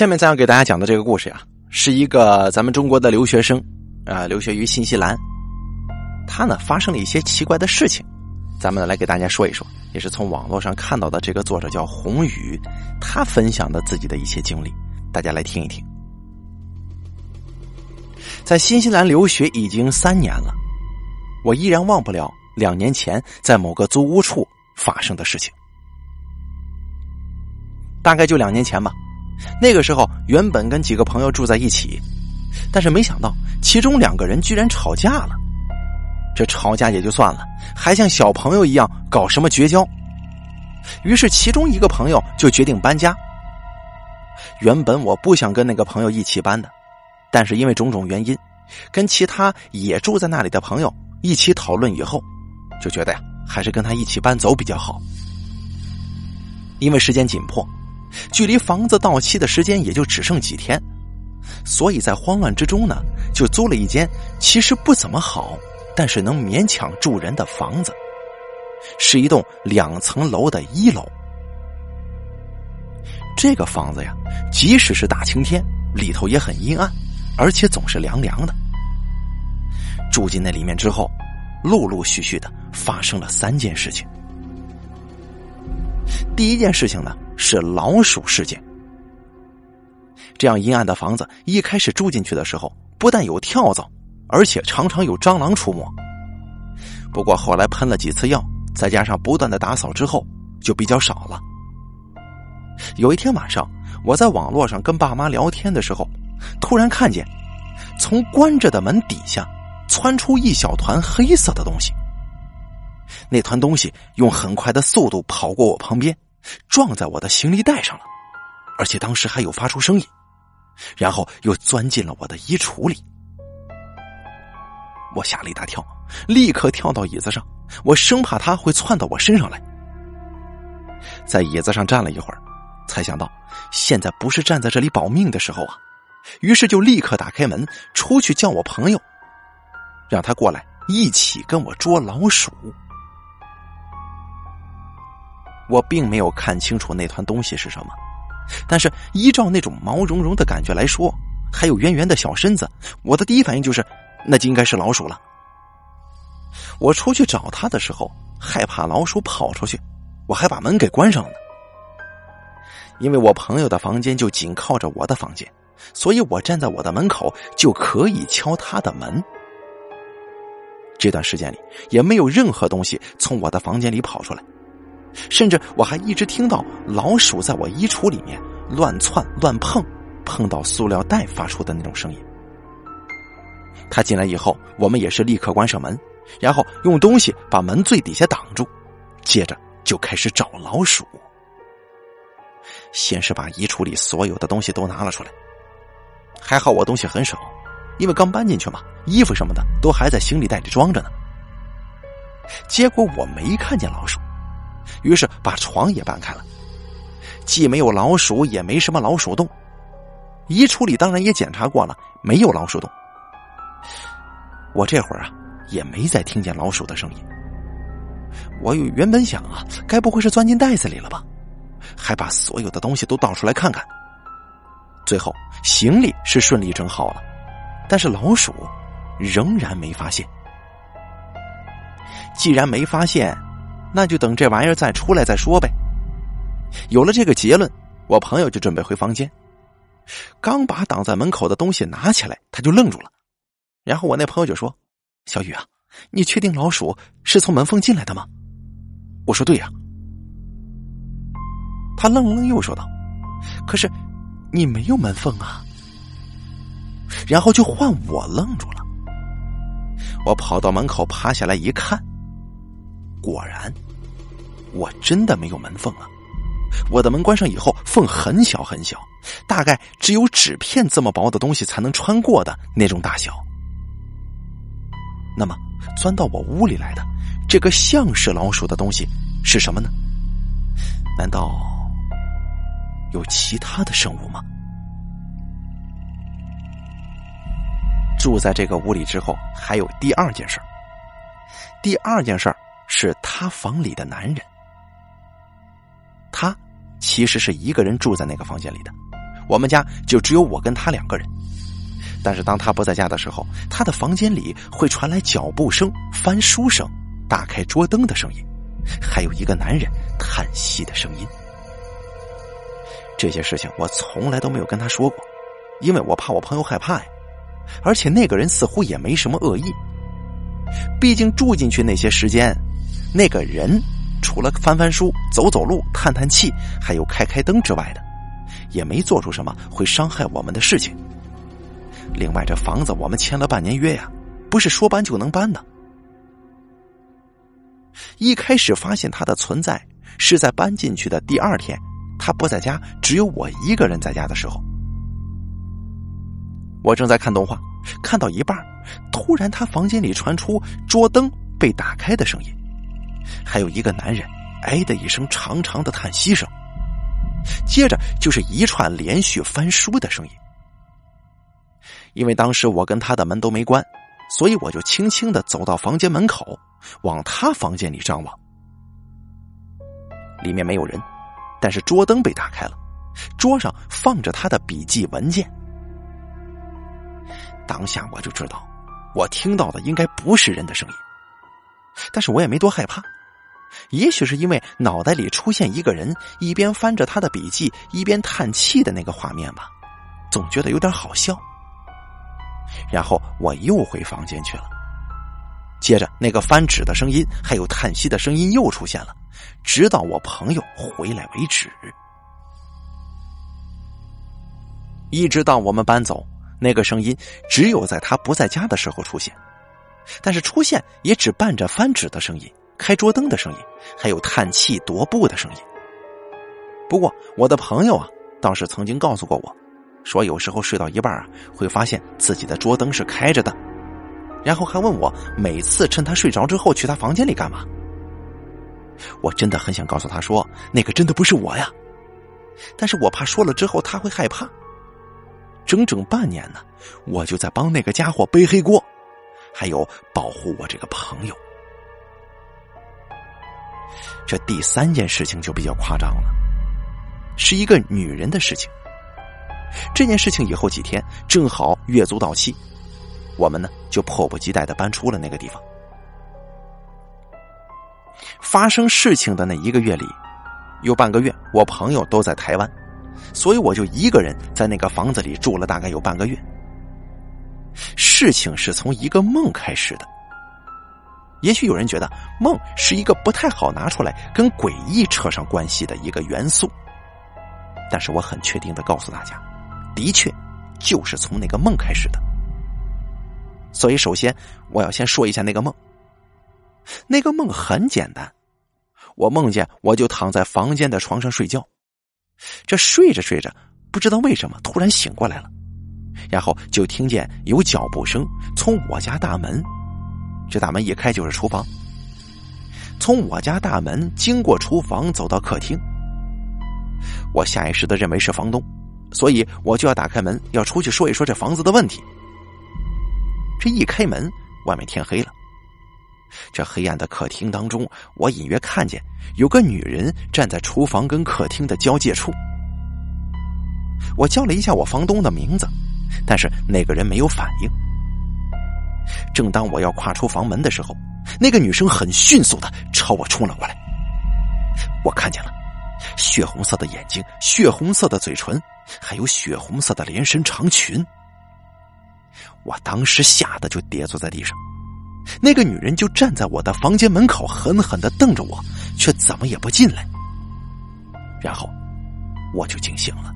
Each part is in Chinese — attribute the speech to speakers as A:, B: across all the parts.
A: 下面咱要给大家讲的这个故事呀，是一个咱们中国的留学生啊，留学于新西兰，他呢发生了一些奇怪的事情，咱们来给大家说一说，也是从网络上看到的。这个作者叫宏宇，他分享的自己的一些经历，大家来听一听。在新西兰留学已经三年了，我依然忘不了两年前在某个租屋处发生的事情。大概就两年前吧。那个时候，原本跟几个朋友住在一起，但是没想到其中两个人居然吵架了。这吵架也就算了，还像小朋友一样搞什么绝交。于是，其中一个朋友就决定搬家。原本我不想跟那个朋友一起搬的，但是因为种种原因，跟其他也住在那里的朋友一起讨论以后，就觉得呀，还是跟他一起搬走比较好。因为时间紧迫。距离房子到期的时间也就只剩几天，所以在慌乱之中呢，就租了一间其实不怎么好，但是能勉强住人的房子，是一栋两层楼的一楼。这个房子呀，即使是大晴天，里头也很阴暗，而且总是凉凉的。住进那里面之后，陆陆续续的发生了三件事情。第一件事情呢。是老鼠事件。这样阴暗的房子，一开始住进去的时候，不但有跳蚤，而且常常有蟑螂出没。不过后来喷了几次药，再加上不断的打扫之后，就比较少了。有一天晚上，我在网络上跟爸妈聊天的时候，突然看见从关着的门底下窜出一小团黑色的东西。那团东西用很快的速度跑过我旁边。撞在我的行李袋上了，而且当时还有发出声音，然后又钻进了我的衣橱里。我吓了一大跳，立刻跳到椅子上，我生怕它会窜到我身上来。在椅子上站了一会儿，才想到现在不是站在这里保命的时候啊，于是就立刻打开门出去叫我朋友，让他过来一起跟我捉老鼠。我并没有看清楚那团东西是什么，但是依照那种毛茸茸的感觉来说，还有圆圆的小身子，我的第一反应就是，那就应该是老鼠了。我出去找他的时候，害怕老鼠跑出去，我还把门给关上了。因为我朋友的房间就紧靠着我的房间，所以我站在我的门口就可以敲他的门。这段时间里也没有任何东西从我的房间里跑出来。甚至我还一直听到老鼠在我衣橱里面乱窜乱碰，碰到塑料袋发出的那种声音。他进来以后，我们也是立刻关上门，然后用东西把门最底下挡住，接着就开始找老鼠。先是把衣橱里所有的东西都拿了出来，还好我东西很少，因为刚搬进去嘛，衣服什么的都还在行李袋里装着呢。结果我没看见老鼠。于是把床也搬开了，既没有老鼠，也没什么老鼠洞。衣橱里当然也检查过了，没有老鼠洞。我这会儿啊，也没再听见老鼠的声音。我原本想啊，该不会是钻进袋子里了吧？还把所有的东西都倒出来看看。最后行李是顺利整好了，但是老鼠仍然没发现。既然没发现。那就等这玩意儿再出来再说呗。有了这个结论，我朋友就准备回房间。刚把挡在门口的东西拿起来，他就愣住了。然后我那朋友就说：“小雨啊，你确定老鼠是从门缝进来的吗？”我说：“对呀。”他愣了愣，又说道：“可是你没有门缝啊。”然后就换我愣住了。我跑到门口，趴下来一看。果然，我真的没有门缝啊！我的门关上以后，缝很小很小，大概只有纸片这么薄的东西才能穿过的那种大小。那么，钻到我屋里来的这个像是老鼠的东西是什么呢？难道有其他的生物吗？住在这个屋里之后，还有第二件事第二件事是他房里的男人，他其实是一个人住在那个房间里的。我们家就只有我跟他两个人。但是当他不在家的时候，他的房间里会传来脚步声、翻书声、打开桌灯的声音，还有一个男人叹息的声音。这些事情我从来都没有跟他说过，因为我怕我朋友害怕呀。而且那个人似乎也没什么恶意，毕竟住进去那些时间，那个人除了翻翻书、走走路、叹叹气，还有开开灯之外的，也没做出什么会伤害我们的事情。另外，这房子我们签了半年约呀，不是说搬就能搬的。一开始发现他的存在是在搬进去的第二天，他不在家，只有我一个人在家的时候。我正在看动画，看到一半，突然他房间里传出桌灯被打开的声音，还有一个男人“哎”的一声长长的叹息声，接着就是一串连续翻书的声音。因为当时我跟他的门都没关，所以我就轻轻的走到房间门口，往他房间里张望。里面没有人，但是桌灯被打开了，桌上放着他的笔记文件。当下我就知道，我听到的应该不是人的声音，但是我也没多害怕，也许是因为脑袋里出现一个人一边翻着他的笔记一边叹气的那个画面吧，总觉得有点好笑。然后我又回房间去了。接着，那个翻纸的声音还有叹息的声音又出现了，直到我朋友回来为止。一直到我们搬走，那个声音只有在他不在家的时候出现，但是出现也只伴着翻纸的声音、开桌灯的声音，还有叹气、踱步的声音。不过，我的朋友啊，倒是曾经告诉过我。说有时候睡到一半啊，会发现自己的桌灯是开着的，然后还问我每次趁他睡着之后去他房间里干嘛。我真的很想告诉他说那个真的不是我呀，但是我怕说了之后他会害怕。整整半年呢，我就在帮那个家伙背黑锅，还有保护我这个朋友。这第三件事情就比较夸张了，是一个女人的事情。这件事情以后几天正好月租到期，我们呢就迫不及待的搬出了那个地方。发生事情的那一个月里，有半个月我朋友都在台湾，所以我就一个人在那个房子里住了大概有半个月。事情是从一个梦开始的，也许有人觉得梦是一个不太好拿出来跟诡异扯上关系的一个元素，但是我很确定的告诉大家。的确，就是从那个梦开始的。所以，首先我要先说一下那个梦。那个梦很简单，我梦见我就躺在房间的床上睡觉，这睡着睡着，不知道为什么突然醒过来了，然后就听见有脚步声从我家大门，这大门一开就是厨房，从我家大门经过厨房走到客厅，我下意识的认为是房东。所以我就要打开门，要出去说一说这房子的问题。这一开门，外面天黑了。这黑暗的客厅当中，我隐约看见有个女人站在厨房跟客厅的交界处。我叫了一下我房东的名字，但是那个人没有反应。正当我要跨出房门的时候，那个女生很迅速的朝我冲了过来。我看见了。血红色的眼睛，血红色的嘴唇，还有血红色的连身长裙。我当时吓得就跌坐在地上，那个女人就站在我的房间门口，狠狠的瞪着我，却怎么也不进来。然后我就惊醒了。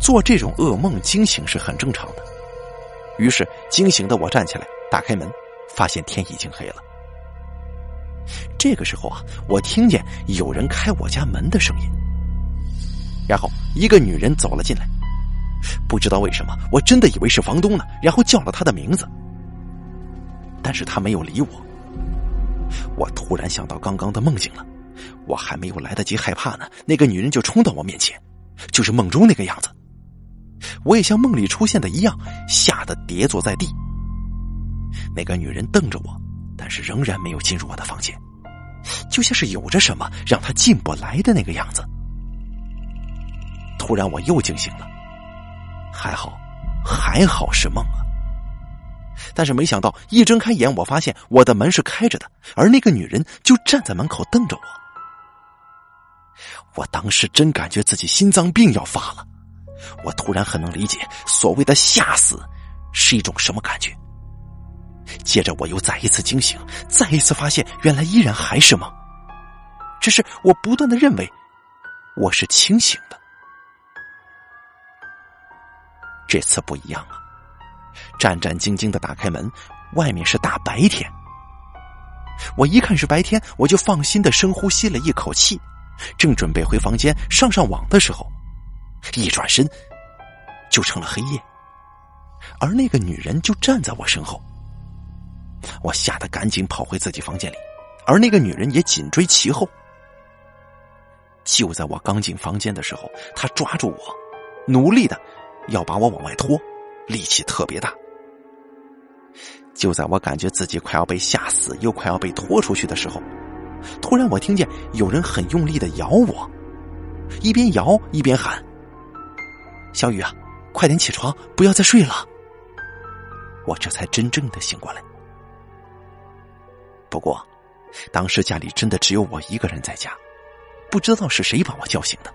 A: 做这种噩梦惊醒是很正常的，于是惊醒的我站起来，打开门，发现天已经黑了。这个时候啊，我听见有人开我家门的声音，然后一个女人走了进来。不知道为什么，我真的以为是房东呢，然后叫了他的名字，但是他没有理我。我突然想到刚刚的梦境了，我还没有来得及害怕呢，那个女人就冲到我面前，就是梦中那个样子。我也像梦里出现的一样，吓得跌坐在地。那个女人瞪着我。但是仍然没有进入我的房间，就像是有着什么让她进不来的那个样子。突然我又惊醒了，还好，还好是梦啊。但是没想到一睁开眼，我发现我的门是开着的，而那个女人就站在门口瞪着我。我当时真感觉自己心脏病要发了。我突然很能理解所谓的吓死是一种什么感觉。接着我又再一次惊醒，再一次发现原来依然还是梦，只是我不断的认为我是清醒的。这次不一样了，战战兢兢的打开门，外面是大白天。我一看是白天，我就放心的深呼吸了一口气，正准备回房间上上网的时候。一转身，就成了黑夜，而那个女人就站在我身后。我吓得赶紧跑回自己房间里，而那个女人也紧追其后。就在我刚进房间的时候，她抓住我，努力的要把我往外拖，力气特别大。就在我感觉自己快要被吓死，又快要被拖出去的时候，突然我听见有人很用力的摇我，一边摇一边喊。小雨啊，快点起床，不要再睡了。我这才真正的醒过来。不过，当时家里真的只有我一个人在家，不知道是谁把我叫醒的，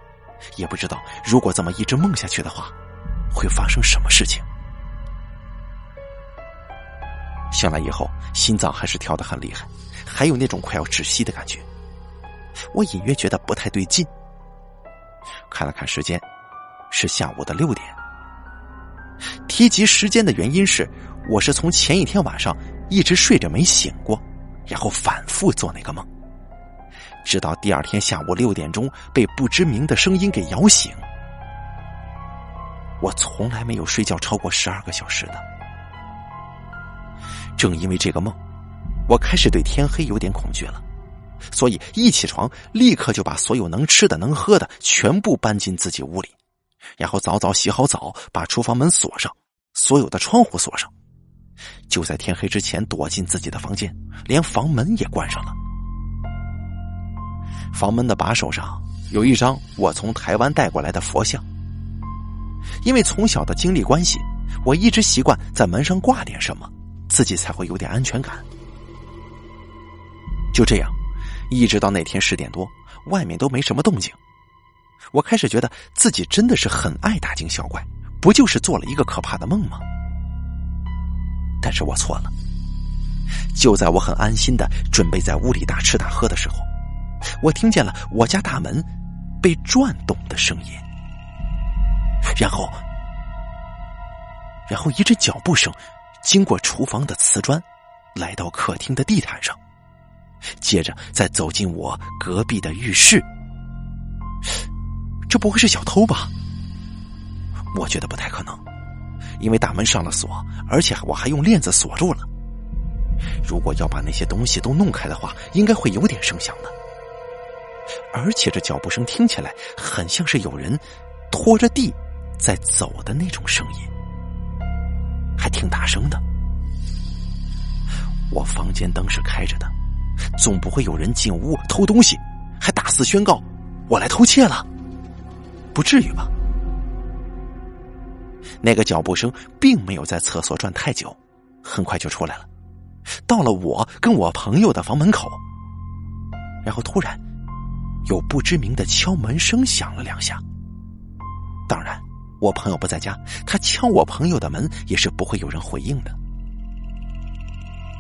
A: 也不知道如果这么一直梦下去的话，会发生什么事情。醒来以后，心脏还是跳得很厉害，还有那种快要窒息的感觉。我隐约觉得不太对劲，看了看时间。是下午的六点。提及时间的原因是，我是从前一天晚上一直睡着没醒过，然后反复做那个梦，直到第二天下午六点钟被不知名的声音给摇醒。我从来没有睡觉超过十二个小时的。正因为这个梦，我开始对天黑有点恐惧了，所以一起床立刻就把所有能吃的、能喝的全部搬进自己屋里。然后早早洗好澡，把厨房门锁上，所有的窗户锁上，就在天黑之前躲进自己的房间，连房门也关上了。房门的把手上有一张我从台湾带过来的佛像，因为从小的经历关系，我一直习惯在门上挂点什么，自己才会有点安全感。就这样，一直到那天十点多，外面都没什么动静。我开始觉得自己真的是很爱大惊小怪，不就是做了一个可怕的梦吗？但是我错了。就在我很安心的准备在屋里大吃大喝的时候，我听见了我家大门被转动的声音，然后，然后一阵脚步声经过厨房的瓷砖，来到客厅的地毯上，接着再走进我隔壁的浴室。这不会是小偷吧？我觉得不太可能，因为大门上了锁，而且我还用链子锁住了。如果要把那些东西都弄开的话，应该会有点声响的。而且这脚步声听起来很像是有人拖着地在走的那种声音，还挺大声的。我房间灯是开着的，总不会有人进屋偷东西，还大肆宣告我来偷窃了。不至于吧？那个脚步声并没有在厕所转太久，很快就出来了，到了我跟我朋友的房门口，然后突然有不知名的敲门声响了两下。当然，我朋友不在家，他敲我朋友的门也是不会有人回应的。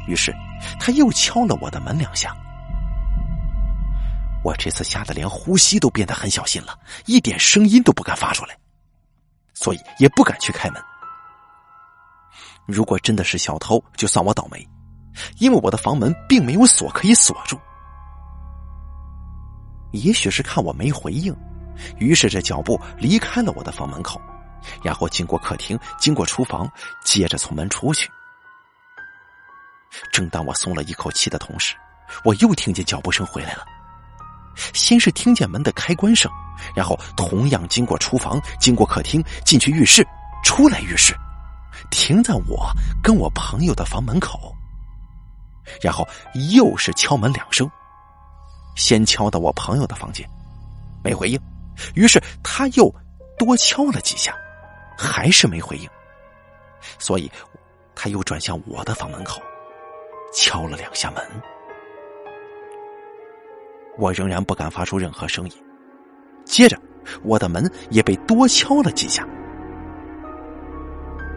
A: 于是他又敲了我的门两下。我这次吓得连呼吸都变得很小心了，一点声音都不敢发出来，所以也不敢去开门。如果真的是小偷，就算我倒霉，因为我的房门并没有锁可以锁住。也许是看我没回应，于是这脚步离开了我的房门口，然后经过客厅，经过厨房，接着从门出去。正当我松了一口气的同时，我又听见脚步声回来了。先是听见门的开关声，然后同样经过厨房，经过客厅，进去浴室，出来浴室，停在我跟我朋友的房门口，然后又是敲门两声，先敲到我朋友的房间，没回应，于是他又多敲了几下，还是没回应，所以他又转向我的房门口，敲了两下门。我仍然不敢发出任何声音，接着我的门也被多敲了几下，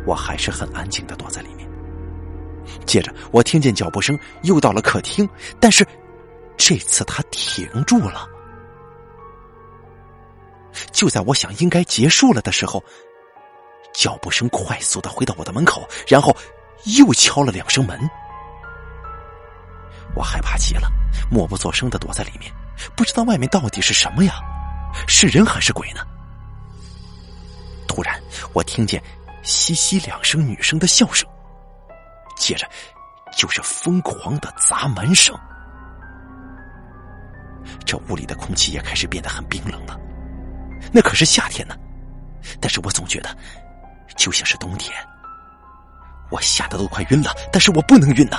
A: 我还是很安静的躲在里面。接着我听见脚步声又到了客厅，但是这次他停住了。就在我想应该结束了的时候，脚步声快速的回到我的门口，然后又敲了两声门。我害怕极了，默不作声的躲在里面，不知道外面到底是什么呀，是人还是鬼呢？突然，我听见嘻嘻两声女生的笑声，接着就是疯狂的砸门声。这屋里的空气也开始变得很冰冷了。那可是夏天呢，但是我总觉得就像是冬天。我吓得都快晕了，但是我不能晕呐！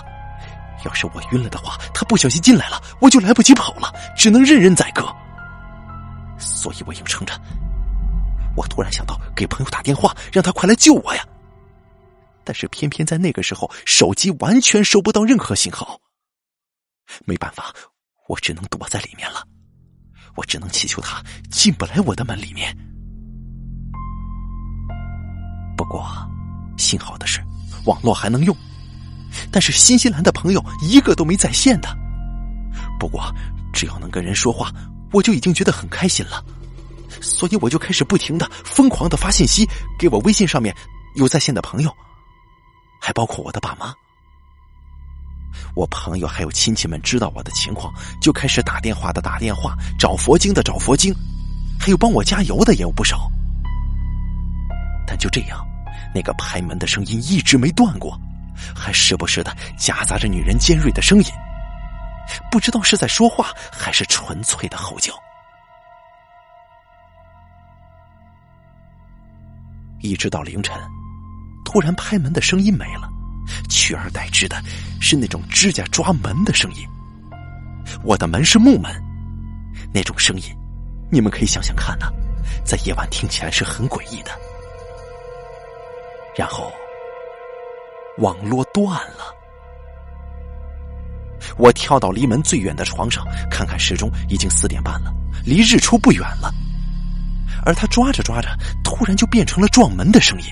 A: 要是我晕了的话，他不小心进来了，我就来不及跑了，只能任人宰割。所以我硬撑着。我突然想到给朋友打电话，让他快来救我呀！但是偏偏在那个时候，手机完全收不到任何信号。没办法，我只能躲在里面了。我只能祈求他进不来我的门里面。不过，幸好的是，网络还能用。但是新西兰的朋友一个都没在线的。不过，只要能跟人说话，我就已经觉得很开心了。所以我就开始不停的、疯狂的发信息给我微信上面有在线的朋友，还包括我的爸妈。我朋友还有亲戚们知道我的情况，就开始打电话的打电话，找佛经的找佛经，还有帮我加油的也有不少。但就这样，那个拍门的声音一直没断过，还时不时的夹杂着女人尖锐的声音，不知道是在说话还是纯粹的吼叫。一直到凌晨，突然拍门的声音没了。取而代之的是那种指甲抓门的声音。我的门是木门，那种声音，你们可以想想看呐，在夜晚听起来是很诡异的。然后，网络断了。我跳到离门最远的床上，看看时钟，已经四点半了，离日出不远了。而他抓着抓着，突然就变成了撞门的声音。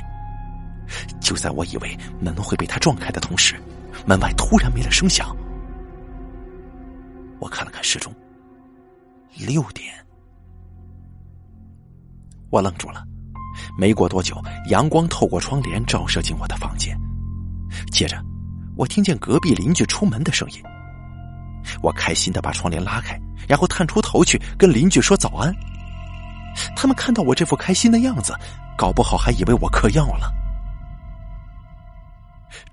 A: 就在我以为门会被他撞开的同时，门外突然没了声响。我看了看时钟，六点。我愣住了。没过多久，阳光透过窗帘照射进我的房间。接着，我听见隔壁邻居出门的声音。我开心的把窗帘拉开，然后探出头去跟邻居说早安。他们看到我这副开心的样子，搞不好还以为我嗑药了。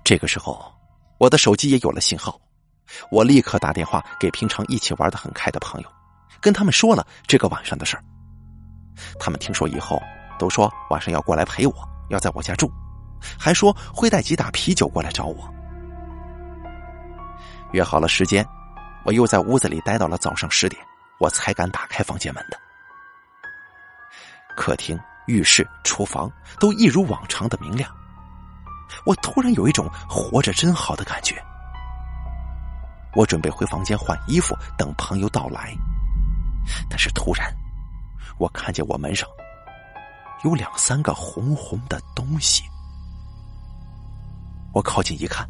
A: 这个时候，我的手机也有了信号，我立刻打电话给平常一起玩的很开的朋友，跟他们说了这个晚上的事儿。他们听说以后，都说晚上要过来陪我，要在我家住，还说会带几打啤酒过来找我。约好了时间，我又在屋子里待到了早上十点，我才敢打开房间门的。客厅、浴室、厨房都一如往常的明亮。我突然有一种活着真好的感觉。我准备回房间换衣服，等朋友到来。但是突然，我看见我门上有两三个红红的东西。我靠近一看，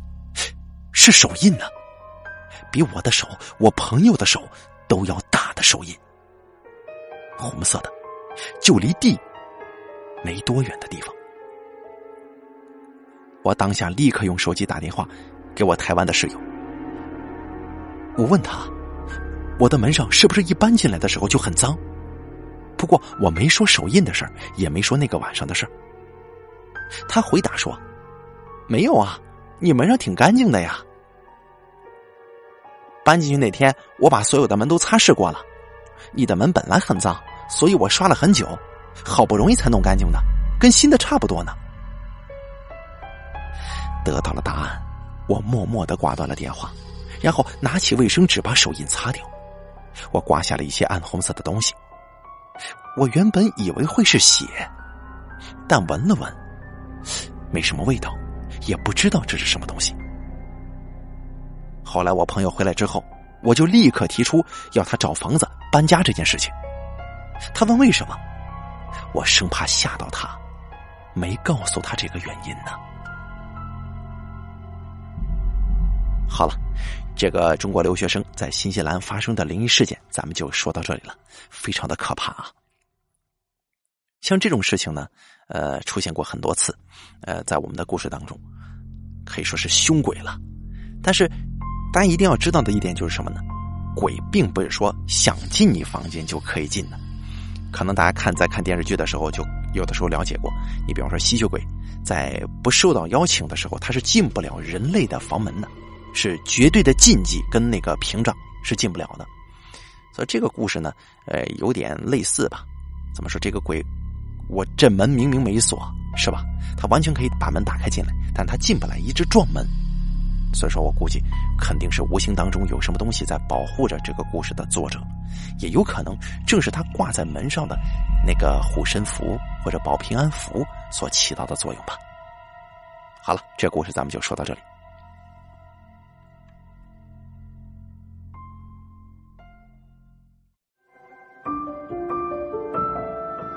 A: 是手印呢，比我的手、我朋友的手都要大的手印，红色的，就离地没多远的地方。我当下立刻用手机打电话给我台湾的室友。我问他，我的门上是不是一搬进来的时候就很脏？不过我没说手印的事儿，也没说那个晚上的事儿。他回答说：“没有啊，你门上挺干净的呀。搬进去那天，我把所有的门都擦拭过了。你的门本来很脏，所以我刷了很久，好不容易才弄干净的，跟新的差不多呢。”得到了答案，我默默的挂断了电话，然后拿起卫生纸把手印擦掉。我刮下了一些暗红色的东西，我原本以为会是血，但闻了闻，没什么味道，也不知道这是什么东西。后来我朋友回来之后，我就立刻提出要他找房子搬家这件事情。他问为什么，我生怕吓到他，没告诉他这个原因呢。好了，这个中国留学生在新西兰发生的灵异事件，咱们就说到这里了，非常的可怕啊。像这种事情呢，呃，出现过很多次，呃，在我们的故事当中，可以说是凶鬼了。但是，大家一定要知道的一点就是什么呢？鬼并不是说想进你房间就可以进的。可能大家看在看电视剧的时候，就有的时候了解过。你比方说吸血鬼，在不受到邀请的时候，他是进不了人类的房门的。是绝对的禁忌，跟那个屏障是进不了的。所以这个故事呢，呃，有点类似吧？怎么说？这个鬼，我这门明明没锁，是吧？他完全可以把门打开进来，但他进不来，一直撞门。所以说我估计，肯定是无形当中有什么东西在保护着这个故事的作者，也有可能正是他挂在门上的那个护身符或者保平安符所起到的作用吧。好了，这故事咱们就说到这里。